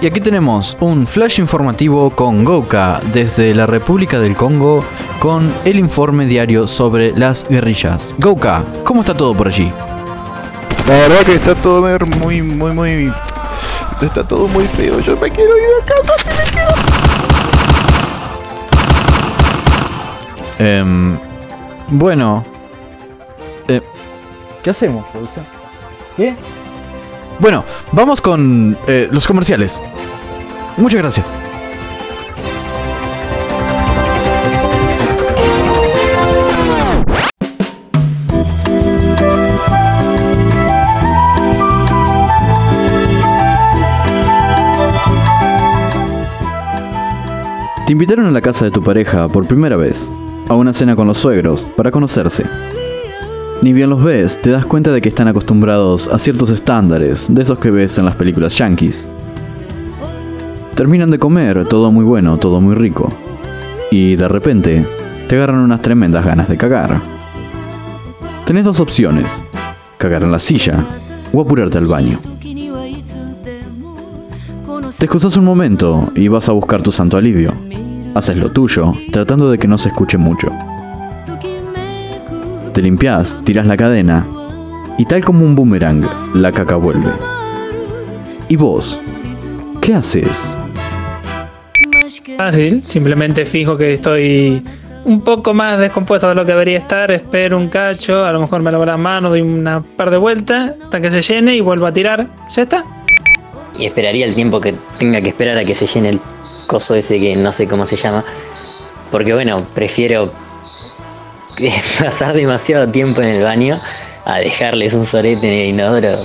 Y aquí tenemos un flash informativo con Goka desde la República del Congo con el informe diario sobre las guerrillas. Goka, ¿cómo está todo por allí? La verdad que está todo muy, muy, muy... Está todo muy feo. Yo me quiero ir a casa, me quiero... Em, bueno. Eh, ¿Qué hacemos? ¿Qué? Bueno, vamos con eh, los comerciales. Muchas gracias. Te invitaron a la casa de tu pareja por primera vez, a una cena con los suegros, para conocerse. Ni bien los ves, te das cuenta de que están acostumbrados a ciertos estándares, de esos que ves en las películas yankees. Terminan de comer, todo muy bueno, todo muy rico. Y de repente, te agarran unas tremendas ganas de cagar. Tenés dos opciones, cagar en la silla o apurarte al baño. Te excusas un momento y vas a buscar tu santo alivio. Haces lo tuyo, tratando de que no se escuche mucho. Te limpias, tiras la cadena y tal como un boomerang, la caca vuelve. ¿Y vos? ¿Qué haces? Fácil, simplemente fijo que estoy un poco más descompuesto de lo que debería estar, espero un cacho, a lo mejor me lavo las manos, doy una par de vueltas hasta que se llene y vuelvo a tirar. ¿Ya está? Y esperaría el tiempo que tenga que esperar a que se llene el coso ese que no sé cómo se llama. Porque bueno, prefiero pasar demasiado tiempo en el baño a dejarles un sorete en el inodoro.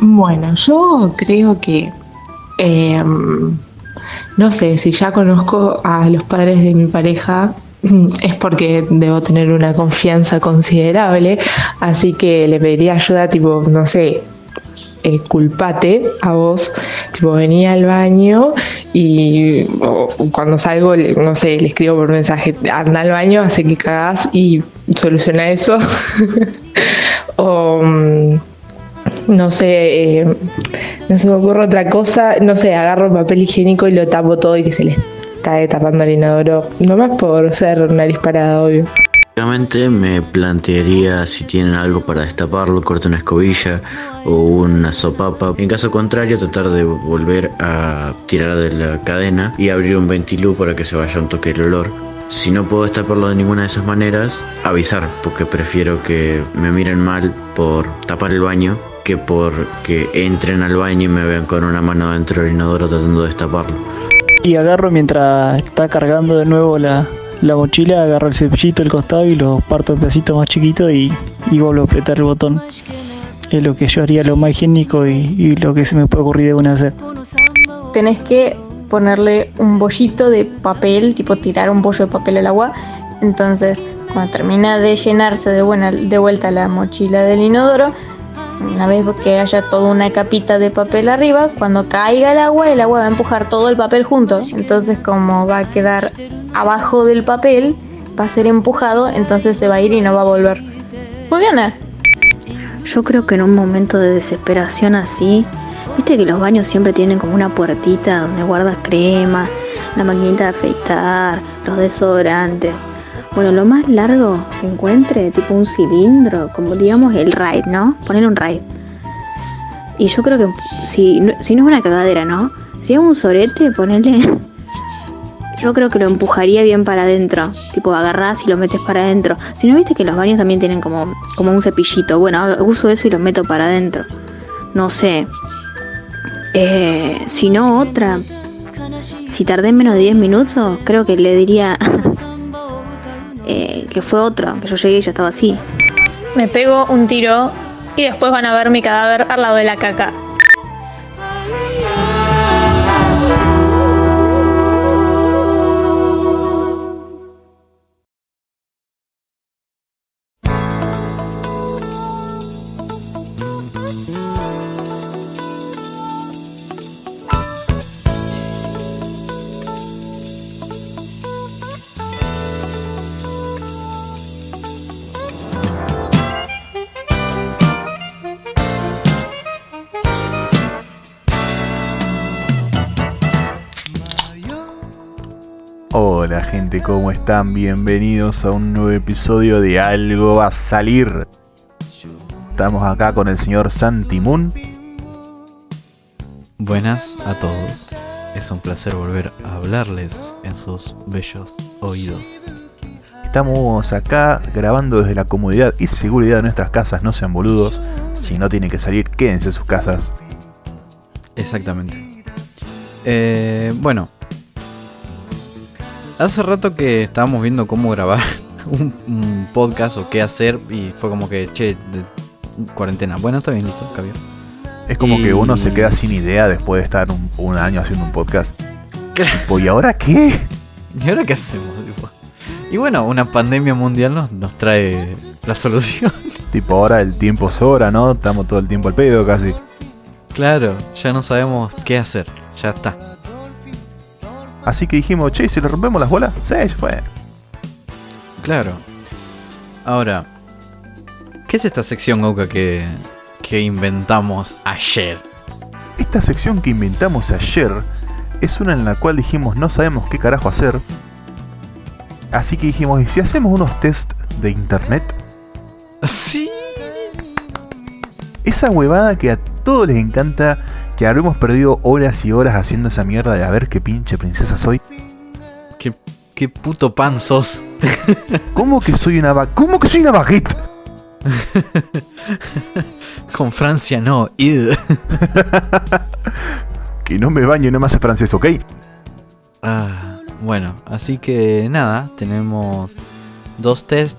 Bueno, yo creo que em, no sé, si ya conozco a los padres de mi pareja, es porque debo tener una confianza considerable, así que le pediría ayuda, tipo, no sé, eh, culpate a vos, tipo, venía al baño y cuando salgo, no sé, le escribo por mensaje, anda al baño, hace que cagas y soluciona eso. o mm, no sé, eh, no se me ocurre otra cosa, no sé, agarro papel higiénico y lo tapo todo y que se le cae tapando el inodoro, nomás por ser nariz parada, obvio. Me plantearía si tienen algo para destaparlo, corte una escobilla o una sopapa. En caso contrario, tratar de volver a tirar de la cadena y abrir un ventilú para que se vaya un toque el olor. Si no puedo destaparlo de ninguna de esas maneras, avisar, porque prefiero que me miren mal por tapar el baño que porque entren al baño y me vean con una mano dentro del inodoro tratando de destaparlo. Y agarro mientras está cargando de nuevo la, la mochila, agarro el cepillito del costado y lo parto en pedacitos más chiquitos y, y, vuelvo a apretar el botón. Es lo que yo haría lo más higiénico y, lo que se me puede ocurrir de una hacer. Tenés que ponerle un bollito de papel, tipo tirar un bollo de papel al agua. Entonces, cuando termina de llenarse de, buena, de vuelta la mochila del inodoro, una vez que haya toda una capita de papel arriba, cuando caiga el agua, el agua va a empujar todo el papel junto. Entonces, como va a quedar abajo del papel, va a ser empujado, entonces se va a ir y no va a volver. Funciona. Yo creo que en un momento de desesperación así, viste que los baños siempre tienen como una puertita donde guardas crema, la maquinita de afeitar, los desodorantes. Bueno, lo más largo que encuentre, tipo un cilindro, como digamos el raid, ¿no? Ponerle un raid. Y yo creo que si, si no es una cagadera, ¿no? Si es un sorete, ponerle. Yo creo que lo empujaría bien para adentro. Tipo, agarrás y lo metes para adentro. Si no viste que los baños también tienen como, como un cepillito. Bueno, uso eso y lo meto para adentro. No sé. Eh, si no, otra. Si tardé menos de 10 minutos, creo que le diría eh, que fue otro, que yo llegué y ya estaba así. Me pego un tiro y después van a ver mi cadáver al lado de la caca. Gente, ¿cómo están? Bienvenidos a un nuevo episodio de Algo va a salir. Estamos acá con el señor Santi Moon. Buenas a todos. Es un placer volver a hablarles en sus bellos oídos. Estamos acá grabando desde la comodidad y seguridad de nuestras casas, no sean boludos. Si no tienen que salir, quédense en sus casas. Exactamente. Eh, bueno. Hace rato que estábamos viendo cómo grabar un, un podcast o qué hacer y fue como que, che, de- cuarentena. Bueno, está bien, listo, cambió. Es como que uno se queda sin idea después de estar un, un año haciendo un podcast. Tipo, ¿Y ahora qué? ¿Y ahora qué hacemos? Tipo? Y bueno, una pandemia mundial nos, nos trae la solución. Tipo, ahora el tiempo sobra, ¿no? Estamos todo el tiempo al pedo casi. Claro, ya no sabemos qué hacer. Ya está. Así que dijimos, che, ¿y si le rompemos las bolas? Sí, ya fue. Claro. Ahora, ¿qué es esta sección, Oka, que, que inventamos ayer? Esta sección que inventamos ayer es una en la cual dijimos no sabemos qué carajo hacer. Así que dijimos, ¿y si hacemos unos test de internet? Sí. Esa huevada que a todos les encanta, que habremos perdido horas y horas haciendo esa mierda de a ver qué pinche princesa soy. ¿Qué, qué puto pan sos? ¿Cómo que soy una va ¿Cómo que soy una baguette? Con Francia no. id. Que no me baño y no me hace francés, ¿ok? Ah, bueno, así que nada, tenemos dos test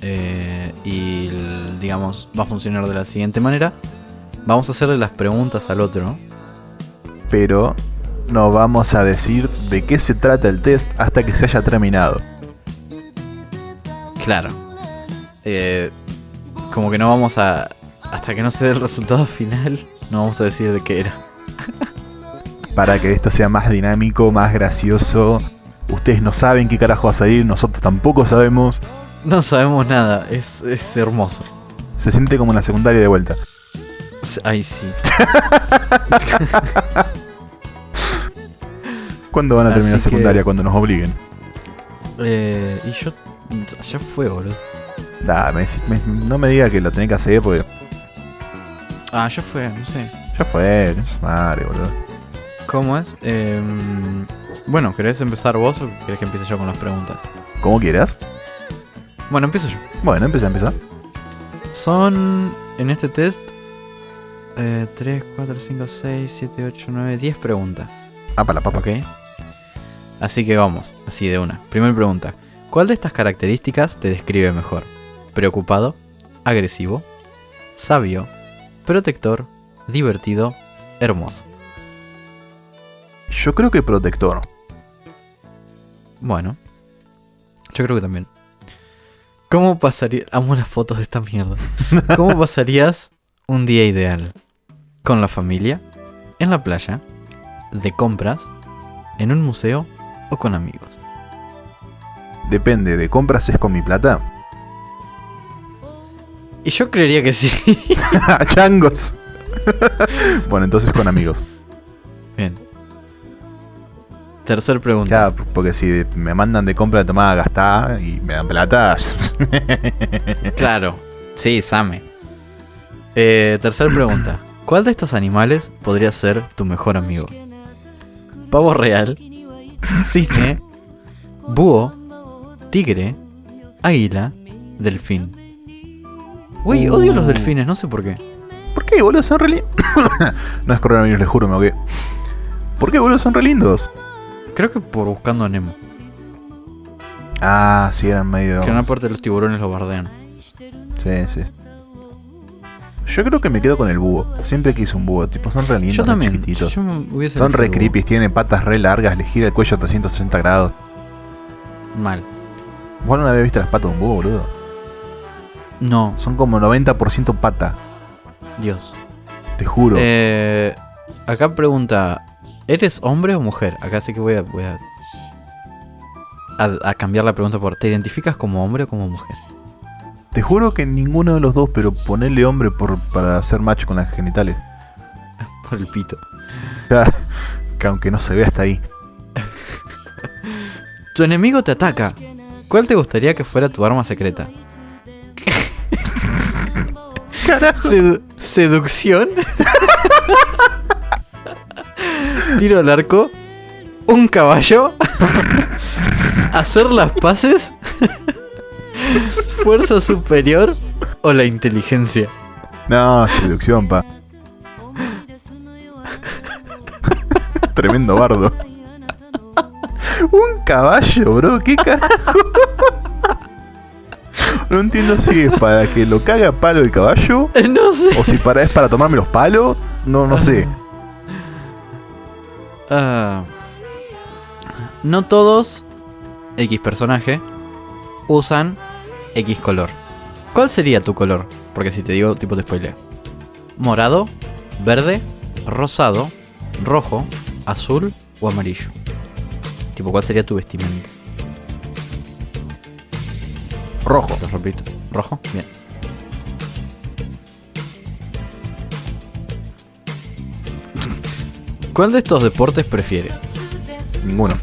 eh, y digamos va a funcionar de la siguiente manera. Vamos a hacerle las preguntas al otro. Pero no vamos a decir de qué se trata el test hasta que se haya terminado. Claro. Eh, como que no vamos a... Hasta que no se dé el resultado final, no vamos a decir de qué era. Para que esto sea más dinámico, más gracioso. Ustedes no saben qué carajo va a salir, nosotros tampoco sabemos. No sabemos nada, es, es hermoso. Se siente como en la secundaria de vuelta. Ay, sí. ¿Cuándo van a terminar Así que- secundaria? Cuando nos obliguen. Eh, y yo... Ya fue, boludo. Nah, me- me- no me diga que lo tenés que hacer porque Ah, ya fue, no sé. ya fue, no es madre, boludo. ¿Cómo es? Em, bueno, ¿querés empezar vos o querés que empiece yo con las preguntas? Como quieras. Bueno, empiezo yo. Bueno, empecé a empezar. Son en este test eh, 3, 4, 5, 6, 7, 8, 9, 10 preguntas. Ah, para la papa. ¿Ok? Así que vamos, así de una. Primera pregunta. ¿Cuál de estas características te describe mejor? ¿Preocupado? ¿Agresivo? ¿Sabio? ¿Protector? ¿Divertido? ¿Hermoso? Yo creo que protector. Bueno. Yo creo que también. ¿Cómo pasaría... Amo las fotos de esta mierda. ¿Cómo pasarías un día ideal? ¿Con la familia? ¿En la playa? ¿De compras? ¿En un museo? ¿O con amigos? Depende, de compras es con mi plata. Y yo creería que sí. Changos. bueno, entonces con amigos. Bien. Tercer pregunta. Ya, porque si me mandan de compra de tomada gastada y me dan plata. Claro. Sí, Same. Eh, tercer pregunta. ¿Cuál de estos animales podría ser tu mejor amigo? Pavo real, cisne, búho, tigre, águila, delfín. Uy, odio los delfines, no sé por qué. ¿Por qué, boludo? Son re lindos. no es coronavirus, les juro, me ahogué. ¿Por qué, boludo? Son re lindos. Creo que por buscando a Nemo. Ah, sí, eran medio. Que en una parte de los tiburones lo bardean. Sí, sí. Yo creo que me quedo con el búho. Siempre quise un búho. Tipo, son re lindos, Yo son también. chiquititos. Yo Son re creepy, tienen patas re largas, les gira el cuello a 360 grados. Mal. ¿Vos no habías visto las patas de un búho, boludo? No, Son como 90% pata, Dios. te juro. Eh, acá pregunta, ¿eres hombre o mujer? Acá sí que voy a, voy a, a, a cambiar la pregunta por, ¿te identificas como hombre o como mujer? Te juro que ninguno de los dos, pero ponerle hombre por, para hacer match con las genitales. Por el pito. Ya, que aunque no se vea hasta ahí. Tu enemigo te ataca. ¿Cuál te gustaría que fuera tu arma secreta? Sedu- seducción. Tiro al arco. Un caballo. Hacer las paces. Fuerza superior o la inteligencia. No, seducción, pa. Tremendo bardo. Un caballo, bro, ¿qué carajo? No entiendo si es para que lo cague a palo el caballo No sé. o si para, es para tomarme los palos. No, no sé. Ah, no todos X personaje usan X color. ¿Cuál sería tu color? Porque si te digo, tipo te spoileo. Morado, verde, rosado, rojo, azul o amarillo. Tipo, ¿cuál sería tu vestimenta? Rojo. Lo repito. ¿Rojo? Bien. ¿Cuál de estos deportes prefieres? Ninguno.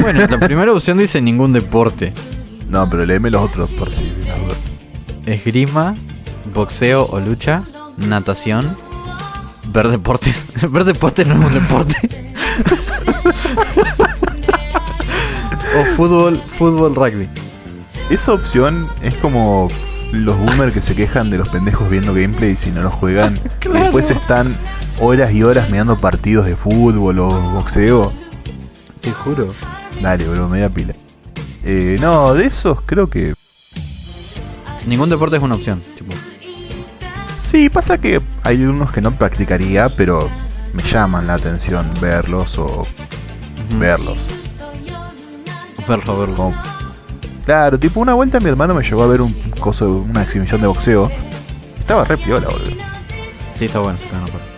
Bueno, la primera opción dice ningún deporte. No, pero léeme los otros por si. Esgrima, boxeo o lucha, natación, ver deportes. ver deportes no es un deporte. o fútbol, fútbol, rugby. Esa opción es como los boomers que se quejan de los pendejos viendo gameplays y no los juegan. Y después están horas y horas mirando partidos de fútbol o boxeo. Te juro. Dale, bro, media pila. Eh, no, de esos creo que. Ningún deporte es una opción. Tipo, Sí, pasa que hay unos que no practicaría, pero me llaman la atención verlos o verlos. verlo, verlo. Como- Claro, tipo una vuelta mi hermano me llevó a ver un coso, una exhibición de boxeo. Estaba re piola, boludo. Sí, está bueno, se a palo.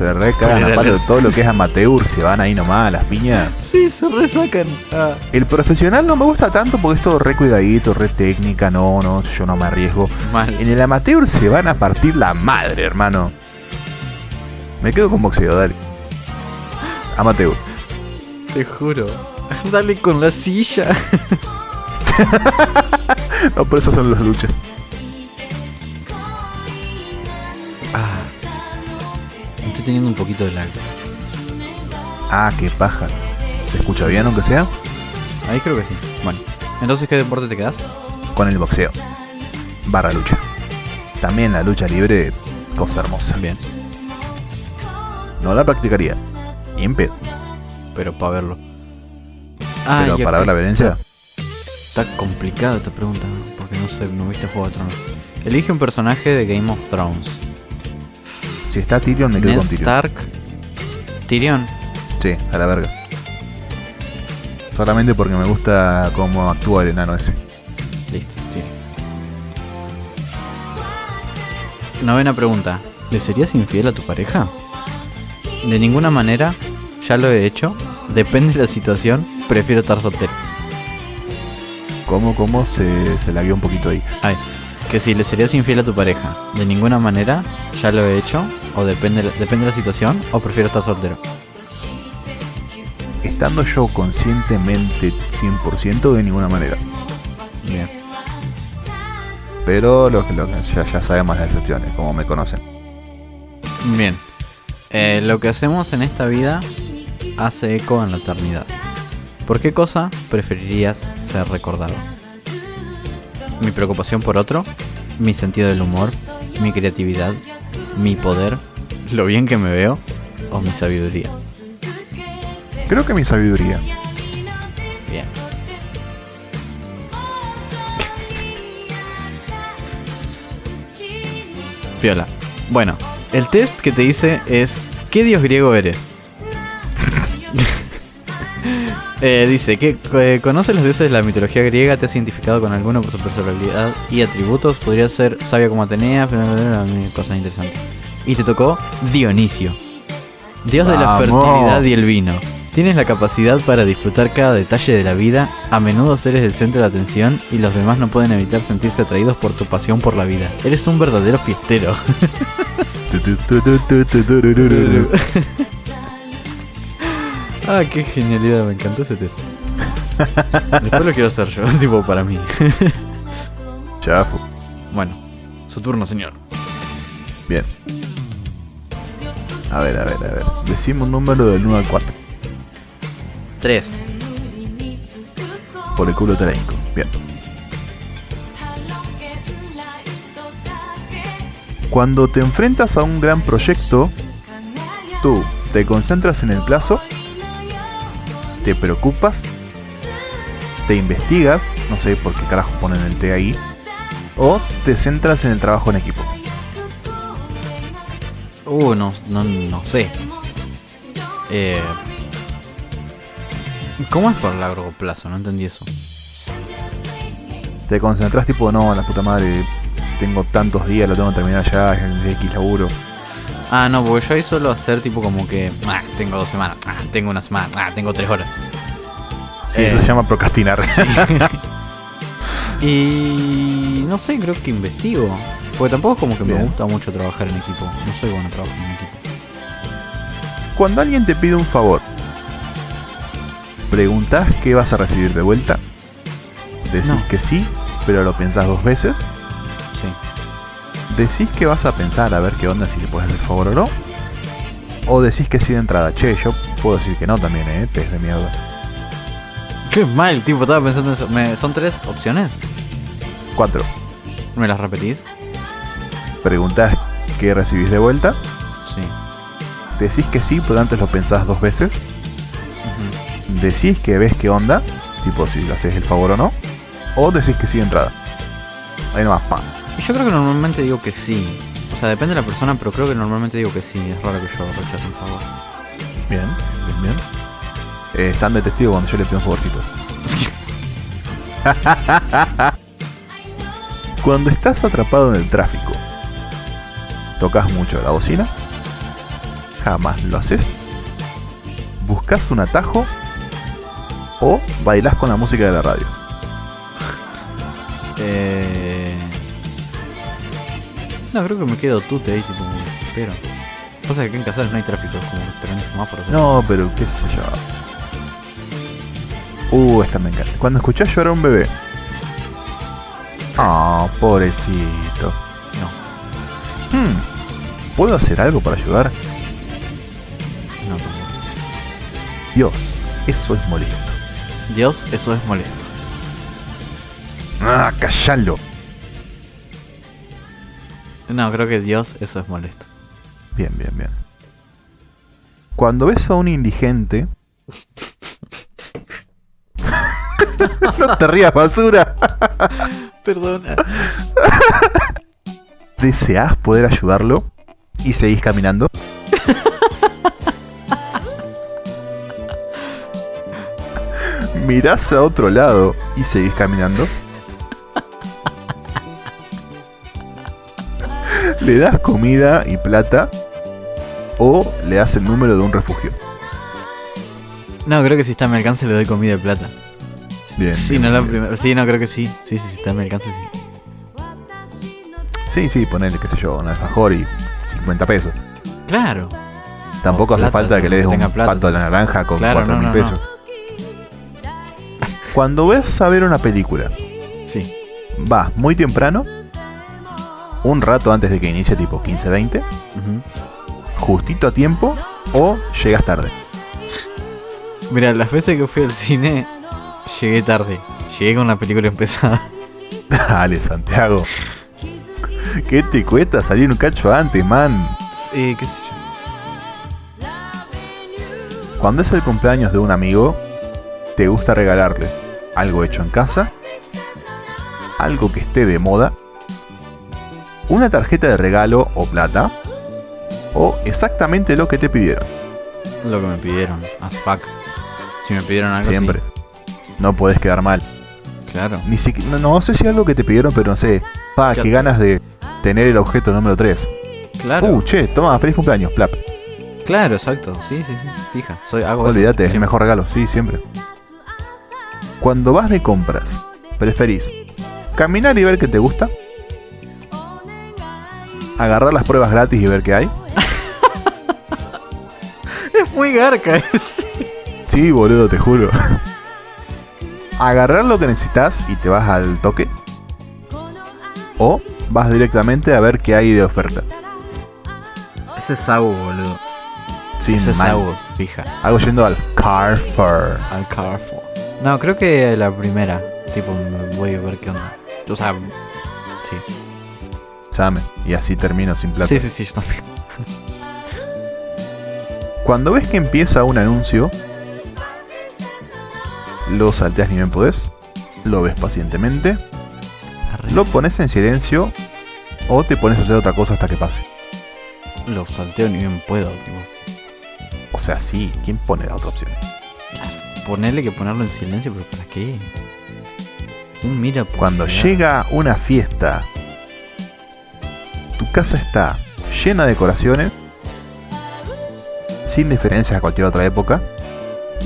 Se re cagan a palo todo lo que es amateur, se van ahí nomás a las piñas. Sí, se resacan. Ah. El profesional no me gusta tanto porque es todo re cuidadito, re técnica, no, no, yo no me arriesgo. Mal. En el amateur se van a partir la madre, hermano. Me quedo con boxeo, dale. Amateur. Te juro. Dale con la silla. No, por eso son las luchas. Teniendo un poquito de lag. Ah, qué paja. ¿Se escucha bien aunque sea? Ahí creo que sí. Bueno. Entonces, ¿qué deporte te quedas? Con el boxeo. Barra lucha. También la lucha libre, cosa hermosa. Bien. No la practicaría. Ni en pedo. Pero para verlo. Pero ya para ver la violencia. Está complicada esta pregunta, porque no sé, no viste Juego de Tronos. Elige un personaje de Game of Thrones. Si está Tyrion, me quedo Ned con Tyrion. Stark. Tyrion. Sí, a la verga. Solamente porque me gusta cómo actúa el enano ese. Listo, Tyrion. Novena pregunta. ¿Le serías infiel a tu pareja? De ninguna manera. Ya lo he hecho. Depende de la situación. Prefiero estar soltero. ¿Cómo, cómo se, se la guió un poquito ahí? Ay, que si le serías infiel a tu pareja. De ninguna manera. Ya lo he hecho. O depende, depende de la situación. O prefiero estar soltero. Estando yo conscientemente 100% de ninguna manera. Bien. Pero lo que, lo ya, ya sabemos las excepciones, como me conocen. Bien. Eh, lo que hacemos en esta vida hace eco en la eternidad. ¿Por qué cosa preferirías ser recordado? ¿Mi preocupación por otro? ¿Mi sentido del humor? ¿Mi creatividad? ¿Mi poder? ¿Lo bien que me veo? ¿O mi sabiduría? Creo que mi sabiduría. Bien. Piola. Bueno, el test que te dice es ¿qué dios griego eres? Eh, dice que eh, conoces los dioses de la mitología griega, te has identificado con alguno por su personalidad y atributos, podría ser sabia como Atenea, bla, cosas interesantes. Y te tocó Dionisio, dios de la fertilidad y el vino. Tienes la capacidad para disfrutar cada detalle de la vida, a menudo eres el centro de atención y los demás no pueden evitar sentirse atraídos por tu pasión por la vida. Eres un verdadero fiestero. ah, qué genialidad, me encantó ese test. Después lo quiero hacer yo, tipo para mí. Fu- Bueno, su turno, señor. bien. A ver, a ver, a ver. Decime un número del 1 al 4. 3. Por el culo te la hinco. Bien. Cuando te enfrentas a un gran proyecto, tú te concentras en el plazo, te preocupas, te investigas, no sé por qué carajo ponen el T ahí, o te centras en el trabajo en equipo. Uh, no, no, no sé. Eh, ¿Cómo es por largo plazo? No entendí eso. Te concentras tipo, no, la puta madre, tengo tantos días, lo tengo que terminar ya, es X laburo. Ah, no, porque yo ahí suelo hacer tipo como que. Ah, tengo dos semanas. Ah, tengo una semana. Ah, tengo tres horas. Sí, eso Eh, se llama procrastinar. Y no sé, creo que investigo. Porque tampoco es como que me gusta mucho trabajar en equipo. No soy bueno trabajando en equipo. Cuando alguien te pide un favor, ¿preguntás qué vas a recibir de vuelta? Decís No. que sí, pero lo pensás dos veces. ¿Decís que vas a pensar a ver qué onda si le puedes hacer el favor o no? ¿O decís que sí de entrada? Che, yo puedo decir que no también, eh, pez de mierda. Qué mal, tipo, estaba pensando en eso. Me- ¿Son tres opciones? Cuatro. ¿Me las repetís? Preguntás qué recibís de vuelta. Sí. Decís que sí, pero antes lo pensás dos veces. Ujú. Decís que ves qué onda, tipo si le haces el favor o no. O decís que sí de entrada. Ahí nomás, pam. Yo creo que normalmente digo que sí. O sea, depende de la persona, pero creo que normalmente digo que sí. Es raro que yo rechace un favor. Bien, bien, bien. Eh, están de testigo cuando yo le pido un favorcito. cuando estás atrapado en el tráfico, tocas mucho la bocina, jamás lo haces, buscas un atajo o bailás con la música de la radio. Eh... No, creo que me quedo tute ahí, tipo, espero. Pasa que acá en Casares no hay tráfico, es como que esperan en semáforos. No, pero qué sé yo. Uh, esta me encanta. Cuando escuchás llorar a un bebé. Ah, pobrecito. No, Hmm, ¿Puedo hacer algo para ayudar? no tampoco. Dios, eso es molesto. Dios, eso es molesto. Ah, callalo. No, creo que Dios, eso es molesto. Bien, bien, bien. Cuando ves a un indigente. no te rías, basura. Perdona. ¿Deseás poder ayudarlo? Y seguís caminando. Mirás a otro lado y seguís caminando. Le das comida y plata o le das el número de un refugio. No, creo que si está a mi alcance le doy comida y plata. Bien. Sí, bien, no la bien. primera. Sí, no, creo que sí. Sí, sí, sí, está a mi alcance, sí. Sí, sí, ponele, qué sé yo, un alfajor y 50 pesos. Claro. Tampoco O hace plata, falta que le des un plata. pato de la naranja con Claro, 4 no, mil no, pesos. Cuando ves a ver una película, Sí. vas muy temprano, un rato antes de que inicie, tipo 15-20, Ujú. justito a tiempo, o llegas tarde. Mira, las veces que fui al cine, llegué tarde. Llegué con la película empezada. Dale, Santiago. ¿Qué te cuesta salir un cacho antes, man? Eh, qué sé yo. Cuando es el cumpleaños de un amigo, te gusta regalarle algo hecho en casa, algo que esté de moda, una tarjeta de regalo o plata, o exactamente lo que te pidieron. Lo que me pidieron. As fuck. Si me pidieron algo. sí. Siempre. No puedes quedar mal. Claro. Ni siqui- no, no sé si algo que te pidieron, pero no sé. Pa, Claro. qué ganas de tener el objeto número 3. Claro. Uh, che, toma, feliz cumpleaños, plap. Claro, exacto. Sí, sí, sí. Fija. Soy, eso. Olvídate, es el mejor regalo, sí, siempre. Cuando vas de compras, ¿preferís caminar y ver qué te gusta? ¿Agarrar las pruebas gratis y ver qué hay? Es muy garca ese. Sí, boludo, te juro. agarrar lo que necesitas y te vas al toque. O vas directamente a ver qué hay de oferta. Ese es Sago, boludo. Sí, Ese es. Sago, fija. Algo yendo al Carrefour. Al Carrefour. No, creo que la primera. Tipo, voy a ver qué onda. O sea, sí. Y así termino sin plata. Sí, sí, sí, yo también. Cuando ves que empieza un anuncio, lo salteas ni bien podés, lo ves pacientemente, lo pones en silencio o te pones a hacer otra cosa hasta que pase. Lo salteo ni bien puedo, tipo. O sea, sí, ¿quién pone la otra opción? Ponerle que ponerlo en silencio, pero ¿para qué? ¿Quién mira Cuando llega una fiesta, tu casa está llena de decoraciones, sin diferencias a cualquier otra época,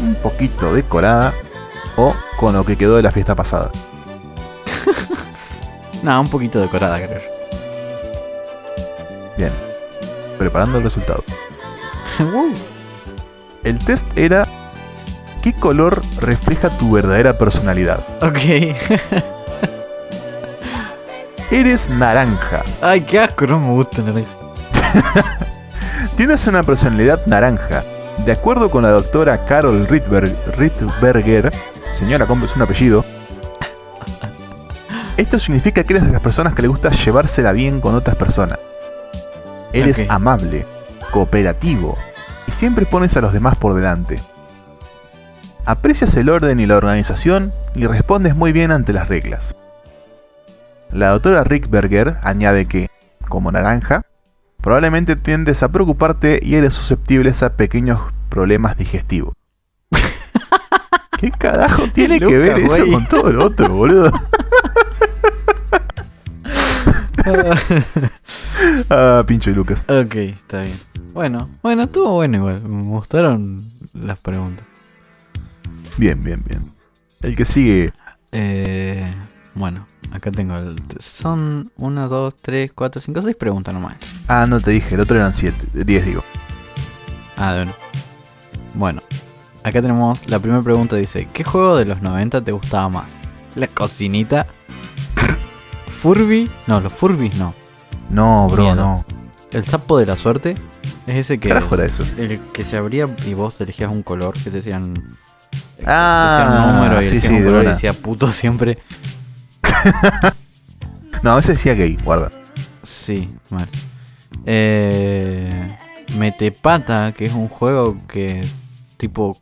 un poquito decorada o con lo que quedó de la fiesta pasada. No, un poquito decorada, creo. Bien, preparando el resultado. El test era ¿qué color refleja tu verdadera personalidad? ok. Eres naranja. Ay, qué asco, no me gusta naranja. Tienes una personalidad naranja. De acuerdo con la doctora Carol Ritberg- Ritberger, señora, es un apellido. Esto significa que eres de las personas que le gusta llevársela bien con otras personas. Eres amable, cooperativo y siempre pones a los demás por delante. Aprecias el orden y la organización y respondes muy bien ante las reglas. La doctora Rickberger añade que, como naranja, probablemente tiendes a preocuparte y eres susceptible a pequeños problemas digestivos. ¿Qué carajo tiene que ver eso con todo lo otro, boludo? ah, pinche Lucas. Ok, está bien. Bueno, bueno, estuvo bueno igual. Me gustaron las preguntas. Bien, bien, bien. El que sigue, Eh, bueno, acá tengo el. Son 1, 2, 3, 4, 5, 6 preguntas nomás. ah, no te dije, el otro eran 7, 10 digo. Ah, bueno. Bueno, acá tenemos la primera pregunta: dice: ¿Qué juego de los 90 te gustaba más? ¿La cocinita? ¿Furby? No, los Furbies no. No, bro, Miedo. no. El sapo de la suerte es ese que. era eso? El que se abría y vos te elegías un color que te decían. Ah, te decían un número y sí, sí, un color y decía puto siempre. No, ese decía gay, guarda. Sí, mal. Eh, Metepata, que es un juego que tipo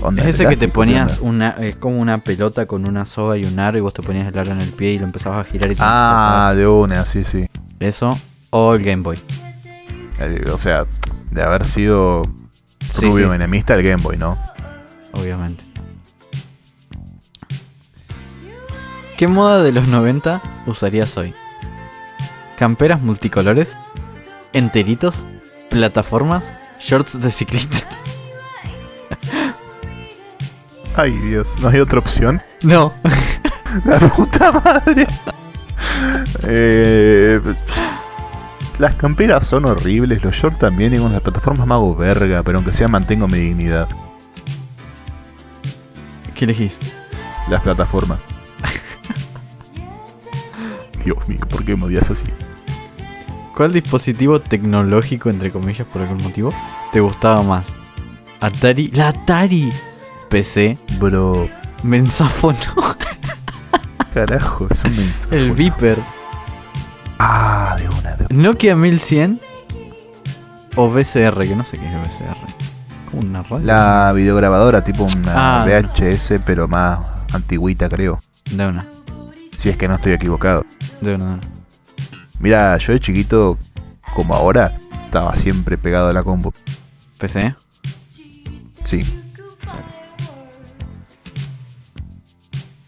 Onda, es ese que te ponías una es como una pelota con una soga y un aro y vos te ponías el aro en el pie y lo empezabas a girar y te Ah, de una, sí, sí. eso o el Game Boy. O sea, de haber sido Sí, rubio sí. menemista el Game Boy, ¿no? obviamente. ¿Qué moda de los 90 usarías hoy? ¿Camperas multicolores? ¿Enteritos? ¿Plataformas? ¿Shorts de ciclista? Ay, Dios, ¿no hay otra opción? No. La puta madre. Eh, las camperas son horribles, los shorts también, y con las plataformas me hago verga, pero aunque sea mantengo mi dignidad. ¿Qué elegís? Las plataformas. Dios mío, ¿por qué me odias así? ¿Cuál dispositivo tecnológico, entre comillas, por algún motivo, te gustaba más? Atari. ¡La Atari! PC. Bro, Mensáfono. carajo, es un mensaje. El Viper. Ah, de una, de una. Nokia 1100. O VCR, que no sé qué es VCR. Como una radio. La videograbadora, tipo una Ah. VHS, pero más antigüita, creo. De una. Si es que no estoy equivocado. De una. Mira, yo de chiquito, como ahora, estaba siempre pegado a la combo. PC. Sí.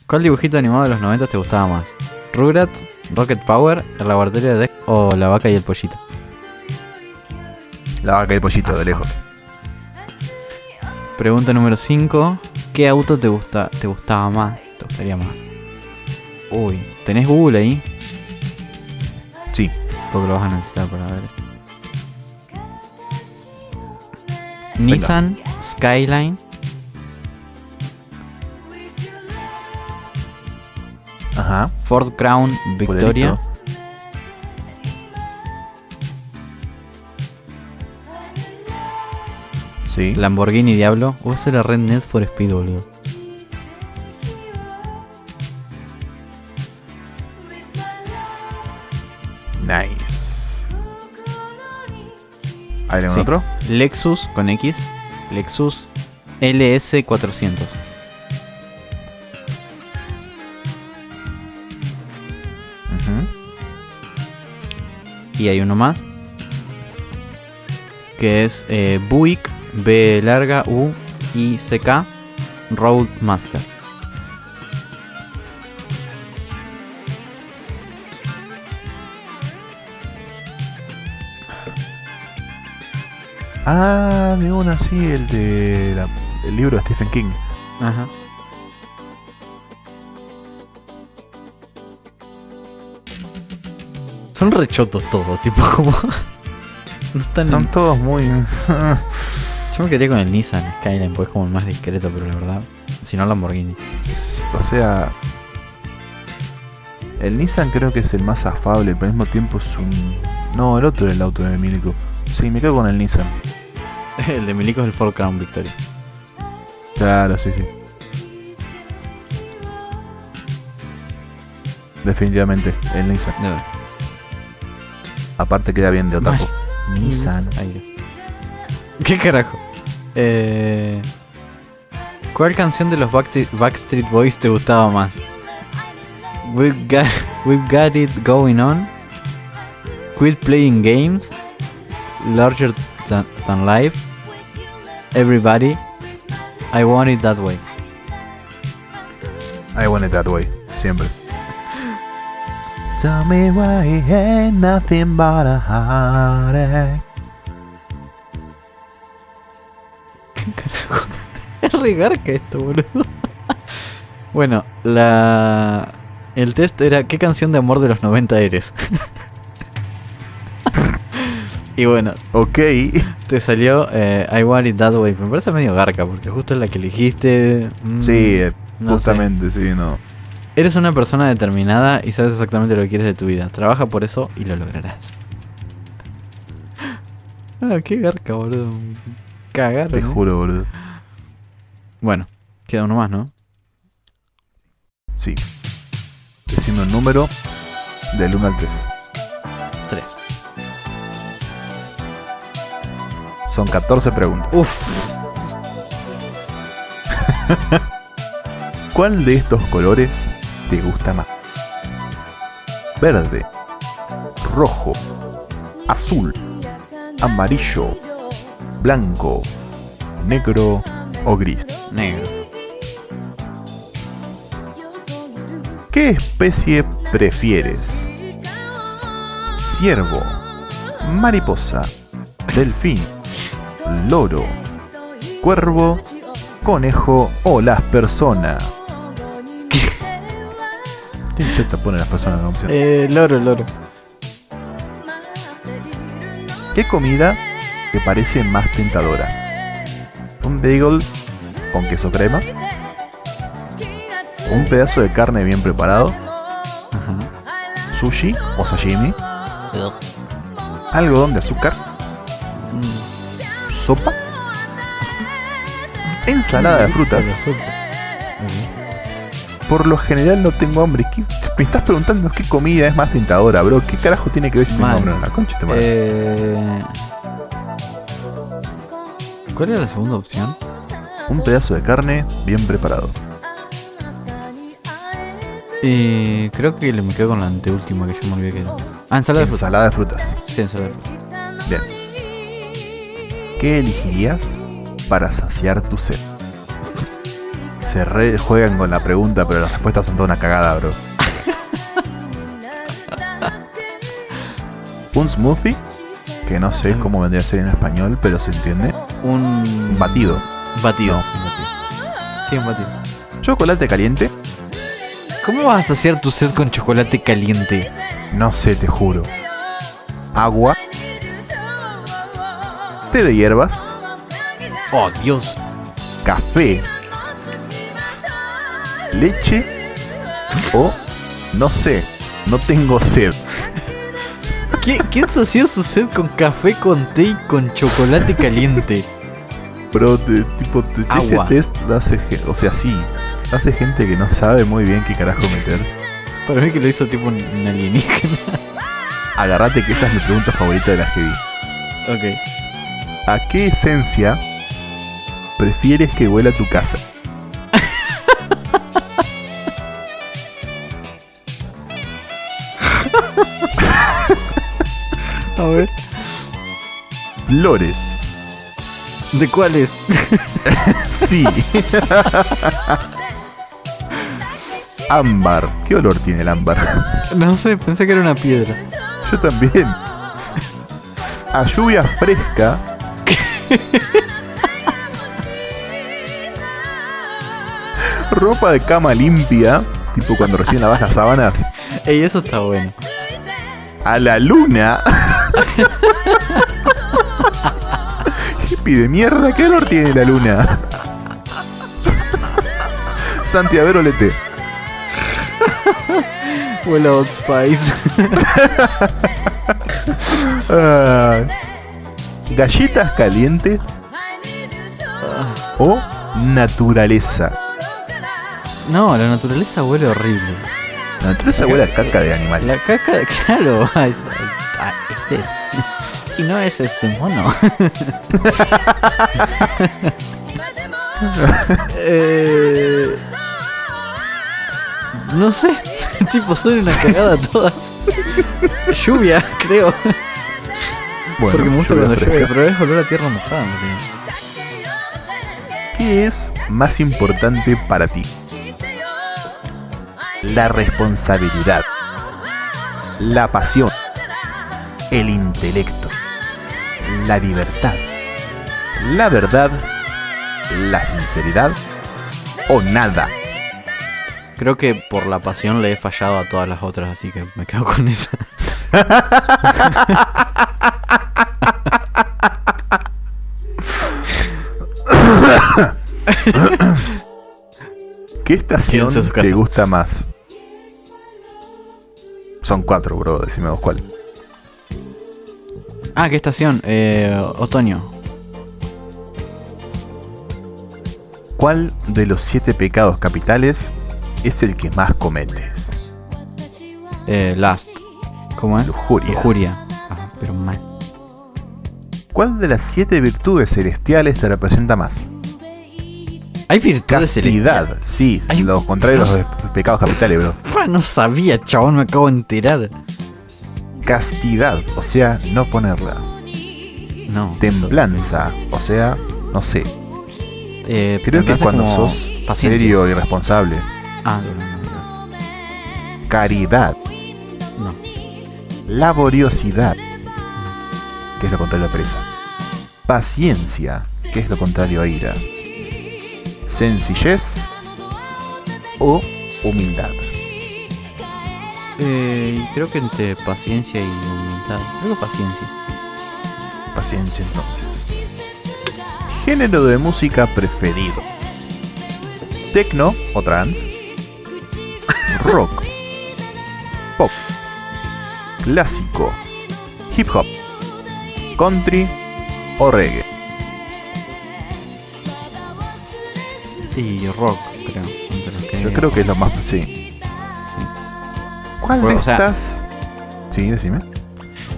¿Cuál dibujito animado de los 90 te gustaba más? ¿Rugrats, Rocket Power, el laboratorio de Dex o la vaca y el pollito? La vaca y el pollito de lejos. Pregunta número 5. ¿Qué auto te gusta te gustaba más? ¿Te gustaría más? Uy, ¿tenés Google ahí? Sí. Porque lo vas a necesitar para ver Nissan Skyline. Ajá. Ford Crown Victoria. Sí. Lamborghini Diablo. O a ser a Red Nets for Speed, boludo. ¿Hay algún Sí. otro? Lexus con X. Lexus LS400. Ujú. Y hay uno más. Que es eh, Buick B larga U I C K Roadmaster. Ah, de una así, el de la- el libro de Stephen King. Ajá. Son rechotos todos, tipo como. No están Son en- todos muy. Yo me quedé con el Nissan Skyline, pues como el más discreto, pero la verdad. Si no, Lamborghini. o sea. El Nissan creo que es el más afable, pero al mismo tiempo es un. No, el otro era el auto de Milico. Sí, me quedo con el Nissan. el de Milico es el Ford Crown Victoria. Claro, sí, sí. Definitivamente, el Nissan. Verdad. Aparte queda bien de otaku. Mal. Nissan. Ahí. ¿Qué carajo? Eh, ¿Cuál canción de los Backstreet, Backstreet Boys te gustaba más? We've got, we've got it going on. Quit playing games. Larger than, than life. Everybody. I want it that way. I want it that way, siempre. Tell me why it ain't nothing but a heartache. Es regarca esto, boludo. bueno, la. El test era ¿qué canción de amor de los 90 eres? y bueno, Ok. te salió eh, I Want It That Way. Me parece medio garca porque justo es la que elegiste. Mm, Sí, eh, sé. justamente, sí, no. Eres una persona determinada y sabes exactamente lo que quieres de tu vida. Trabaja por eso y lo lograrás. ah, qué garca, boludo. Cagar. Te juro, boludo. Bueno, queda uno más, ¿no? Sí. Diciendo el número del 1 al 3. 3. Son 14 preguntas. Uf. ¿Cuál de estos colores te gusta más? Verde, rojo, azul, amarillo, blanco, negro o gris. Negro. ¿Qué especie prefieres? Ciervo, mariposa, delfín, loro, cuervo, conejo o las personas. ¿Quién chota pone las personas en la opción? Eh, loro, loro. ¿Qué comida te parece más tentadora? ¿Un bagel con queso crema? ¿Un pedazo de carne bien preparado? ¿Sushi o sashimi? ¿Algodón de azúcar? ¿Sopa? ¿Ensalada de frutas? Por lo general no tengo hambre. ¿Qué- me estás preguntando qué comida es más tentadora, bro. ¿Qué carajo tiene que ver si tengo hambre no? La concha madre. Eh... ¿Cuál era la segunda opción? Un pedazo de carne bien preparado. Eh, creo que le me quedo con la anteúltima que yo me olvidé que era. Ah, ensalada de fruta. Ensalada de frutas. Sí, ensalada de fruta. ¿Qué elegirías para saciar tu sed? Se re juegan con la pregunta, pero las respuestas son toda una cagada, bro. Un smoothie, que no sé cómo vendría a ser en español, pero se entiende. Un Un batido. batido. No. Un batido. Sí, un batido. Chocolate caliente, ¿Cómo vas a saciar tu sed con chocolate caliente? no sé, te juro. Agua. Té de hierbas, Oh, Dios. café, leche o No sé, no tengo sed. ¿Qui- ¿Quién sació su sed con café, con té y con chocolate caliente? Pero, te- tipo, te- este Agua. test hace, o sea, sí, hace gente que no sabe muy bien qué carajo meter. Para mí que lo hizo tipo un alienígena. Agarrate que esta es mi pregunta favorita de las que vi. Ok. ¿A qué esencia prefieres que huela tu casa? A ver. Flores. ¿De cuáles? Sí. ámbar. ¿Qué olor tiene el ámbar? No sé, pensé que era una piedra. Yo también. A lluvia fresca. Ropa de cama limpia. Tipo cuando recién lavas las sábanas. Ey, eso está bueno. A la luna. Hippie de mierda, ¿qué olor tiene la luna? Santiago Lete. Huele a Old Spice. Galletas calientes o naturaleza. No, la naturaleza huele horrible. La naturaleza huele a caca de animal. La caca, claro. este. Y no es este mono. Eh, no sé. tipo, son una cagada todas. Lluvia, creo. Bueno, Porque me gusta cuando llueve, pero es olor a tierra mojada. ¿Qué es más importante para ti? La responsabilidad, la pasión, el intelecto, la libertad, la verdad, la sinceridad o nada. Creo que por la pasión le he fallado a todas las otras, así que me quedo con esa. ¿Qué estación te gusta más? Son cuatro, bro, decime vos cuál. Ah, ¿qué estación? Eh, otoño. ¿Cuál de los siete pecados capitales es el que más cometes? Eh, last. ¿Cómo es? Lujuria. Lujuria. Ah, pero mal. ¿Cuál de las siete virtudes celestiales te representa más? Hay virtudes Castidad, sí, Hay- los contrarios de los pecados capitales, bro. No sabía, chabón, me acabo de enterar. Castidad, o sea, no ponerla. No. Templanza, o sea, no sé. eh, Creo que cuando sos paciencia. serio y responsable. Ah, no, no, Caridad. Laboriosidad, que es lo contrario a pereza. Paciencia, que es lo contrario a ira. Sencillez o humildad. Eh, creo que entre paciencia y humildad. Creo que paciencia. Paciencia entonces. Género de música preferido. Tecno o trance. Rock. Clásico. Hip hop. Country o reggae. Y rock, creo. que- Yo creo que es lo más... Sí. ¿Cuál de Bueno, o sea- estas? Sí, decime.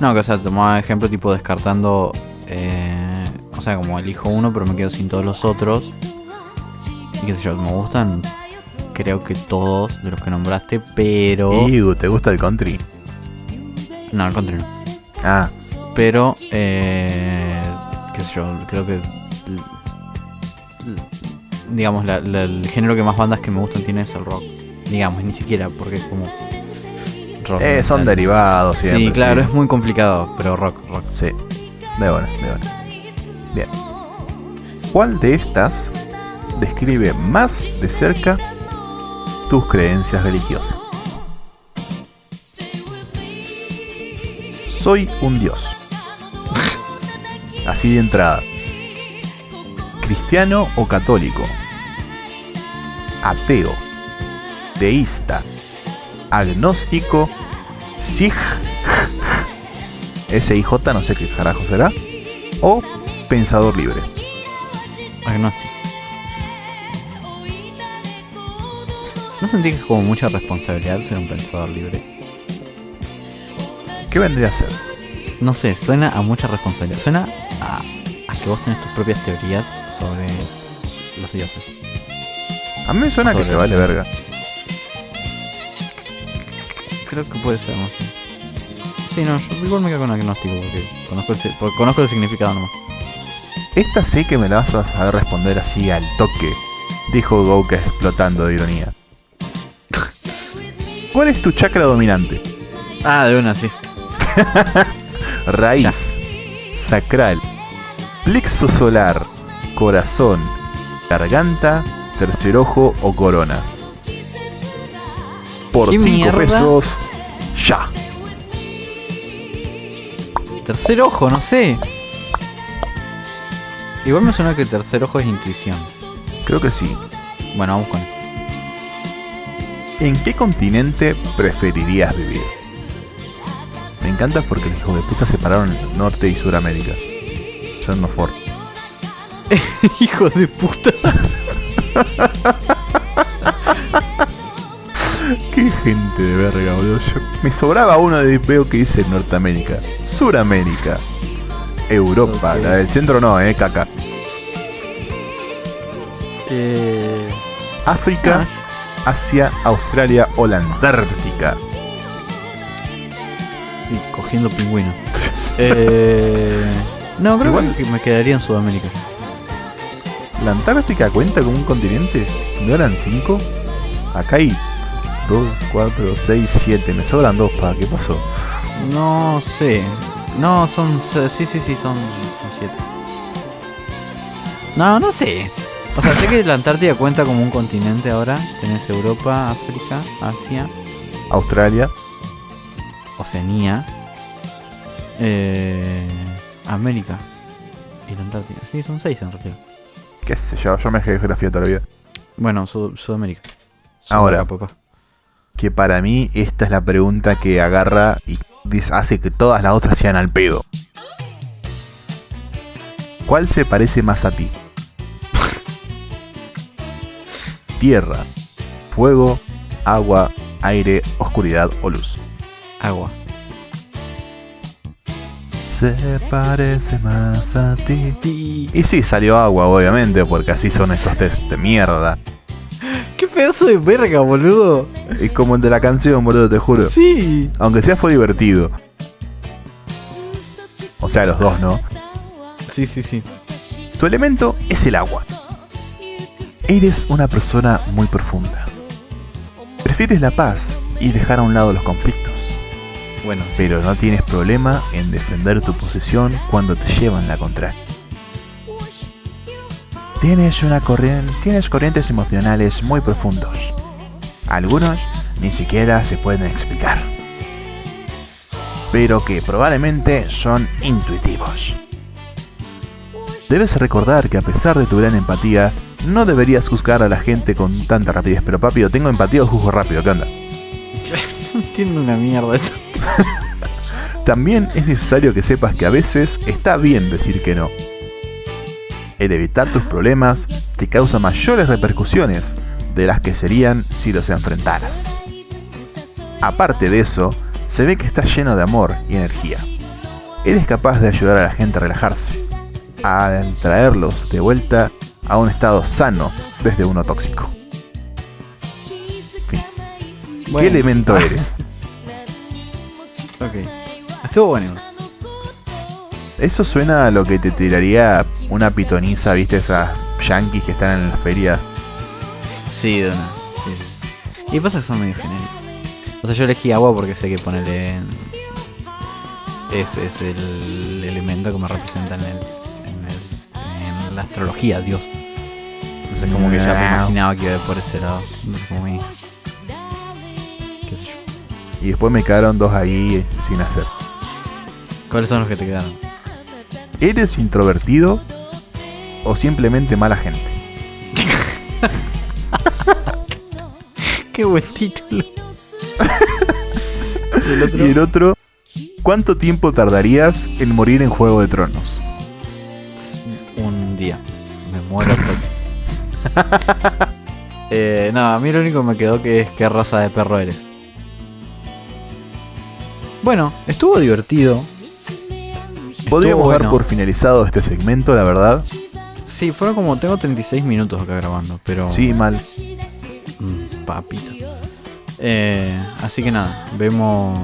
No, que o sea, tomaba ejemplo tipo descartando. eh, o sea, como elijo uno, pero me quedo sin todos los otros. Y qué sé yo, me gustan. Creo que todos de los que nombraste, pero. Iu, ¿te gusta el country? No, al contrario. Ah, Pero, eh, qué sé yo, creo que. Digamos, la- la- el género que más bandas que me gustan tiene es el rock. Digamos, ni siquiera, porque es como. Rock eh, son derivados Sí, siempre. claro, es muy complicado, pero rock, rock. Sí, de buena, de buena. Bien. ¿Cuál de estas describe más de cerca tus creencias religiosas? Soy un dios. Así de entrada. Cristiano o católico. Ateo. Deísta. agnóstico, SIJ, SIJ, no sé qué carajo será, o pensador libre. Agnóstico. ¿No sentí que es como mucha responsabilidad ser un pensador libre? ¿Qué vendría a ser? No sé, suena a mucha responsabilidad. Suena a, a que vos tenés tus propias teorías sobre los dioses. A mí me suena que te vale verga. Creo que puede ser, no sé. Sí, no, yo igual me quedo con agnóstico porque conozco el, si- porque conozco el significado nomás. Esta sé que me la vas a saber responder así al toque, dijo Gouka explotando de ironía. ¿Cuál es tu chakra dominante? Ah, de una, sí. Raíz, Ya. sacral, plexo solar, corazón, garganta, tercer ojo o corona. Por ¿Qué 5 mierda? pesos, ya. Tercer ojo, no sé. Igual me suena que el tercer ojo es intuición. Creo que sí. Bueno, vamos con. ¿En qué continente preferirías vivir? Encanta porque los hijos de puta separaron Norte y Suramérica. Son unos for. Hijo de puta. Qué gente de verga, boludo. Yo- me sobraba uno de veo que dice Norteamérica, Suramérica, Europa, Ok. la del centro no, eh, caca. Eh, África, Asia, Australia o la Antártica. Sí, cogiendo pingüino. Eh, no, creo Igual- que me quedaría en Sudamérica. ¿La Antártica cuenta como un continente? ¿No eran cinco? Acá hay 2, 4, 6, 7. Me sobran dos, pa. ¿Qué pasó? No sé. No, son. Sí, sí, sí, son, son siete. No, no sé. O sea, sé que la Antártida cuenta como un continente ahora. Tenés Europa, África, Asia, Australia. Oceanía, eh, América y la Antártida. Sí, son seis en realidad. ¿Qué sé yo? Yo me dejé de geografía toda la vida. Bueno, Sud- Sudamérica. Ahora. Sudamérica, papá. Que para mí esta es la pregunta que agarra y hace que todas las otras sean al pedo. ¿Cuál se parece más a ti? Tierra, fuego, agua, aire, oscuridad o luz. Agua. Se parece más a ti. Y sí, salió agua, obviamente, porque así son estos test de mierda. ¡Qué pedazo de verga, boludo! Es como el de la canción, boludo, te juro. Sí. Aunque sea fue divertido. O sea, los dos, ¿no? Sí, sí, sí. Tu elemento es el agua. Eres una persona muy profunda. Prefieres la paz y dejar a un lado los conflictos, Bueno, sí. pero no tienes problema en defender tu posición cuando te llevan la contraria. Tienes, una corrien- tienes corrientes emocionales muy profundos. Algunos ni siquiera se pueden explicar. Pero que probablemente son intuitivos. Debes recordar que a pesar de tu gran empatía, no deberías juzgar a la gente con tanta rapidez. Pero papi, yo tengo empatía o juzgo rápido, ¿qué onda? No entiendo una mierda esto. También es necesario que sepas que a veces está bien decir que no. El evitar tus problemas te causa mayores repercusiones de las que serían si los enfrentaras. Aparte de eso, se ve que estás lleno de amor y energía. Eres capaz de ayudar a la gente a relajarse, a traerlos de vuelta a un estado sano desde uno tóxico. Fin. ¿Qué elemento eres? Ok. Estuvo bueno. Eso suena a lo que te tiraría una pitoniza, viste, esas yankees que están en la feria. Sí, sí. Y pasa que son medio genéricos. O sea, yo elegí agua porque sé que ponerle. Es, es el elemento que me representa en, el, en, el- en la astrología, Dios. Entonces, como que ya me No. imaginaba que iba por ese lado. Entonces, como Y después me quedaron dos ahí sin hacer. ¿Cuáles son los que te quedaron? ¿Eres introvertido o simplemente mala gente? Qué buen título. ¿Y el otro? Y el otro, ¿cuánto tiempo tardarías en morir en Juego de Tronos? Un día. Me muero. eh, no, a mí lo único que me quedó que es qué raza de perro eres. Bueno, estuvo divertido. Podríamos Estuvo dar bueno. por finalizado este segmento, la verdad. Sí, fueron como. Tengo 36 minutos acá grabando, pero. Sí, mal. Mm, papito. Eh, así que nada, vemos.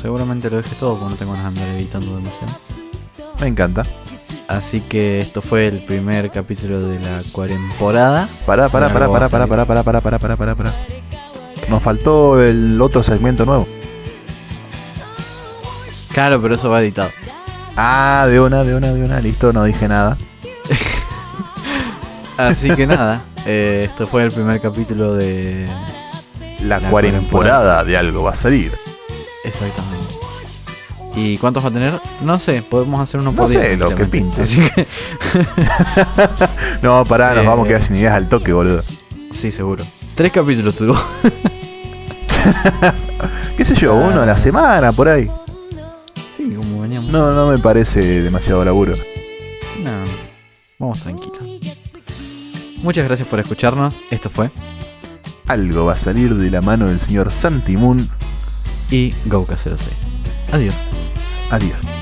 Seguramente lo deje todo porque no tengo ganas de andar editando demasiado. Me encanta. Así que esto fue el primer capítulo de la cuaremporada. Pará, pará, pará, pará, pará, salir. pará, pará, pará, pará, pará, pará. Nos faltó el otro segmento nuevo. Claro, pero eso va editado. Ah, de una, de una, de una. Listo, no dije nada. Así que nada, eh, esto fue el primer capítulo de. La, La cuaremporada de algo va a salir. Exactamente. ¿Y cuántos va a tener? No sé, podemos hacer uno No por día. sé, lo que pinte. Así que. No, pará, nos Eh, vamos a quedar sin ideas al toque, boludo. Sí, seguro. Tres capítulos duró. ¿Qué sé yo? Uno a la semana, por ahí. No, no me parece demasiado laburo. No, vamos tranquilos. Muchas gracias por escucharnos. Esto fue. Algo va a salir de la mano del señor Santi Moon. Y Gouka06. Adiós. Adiós.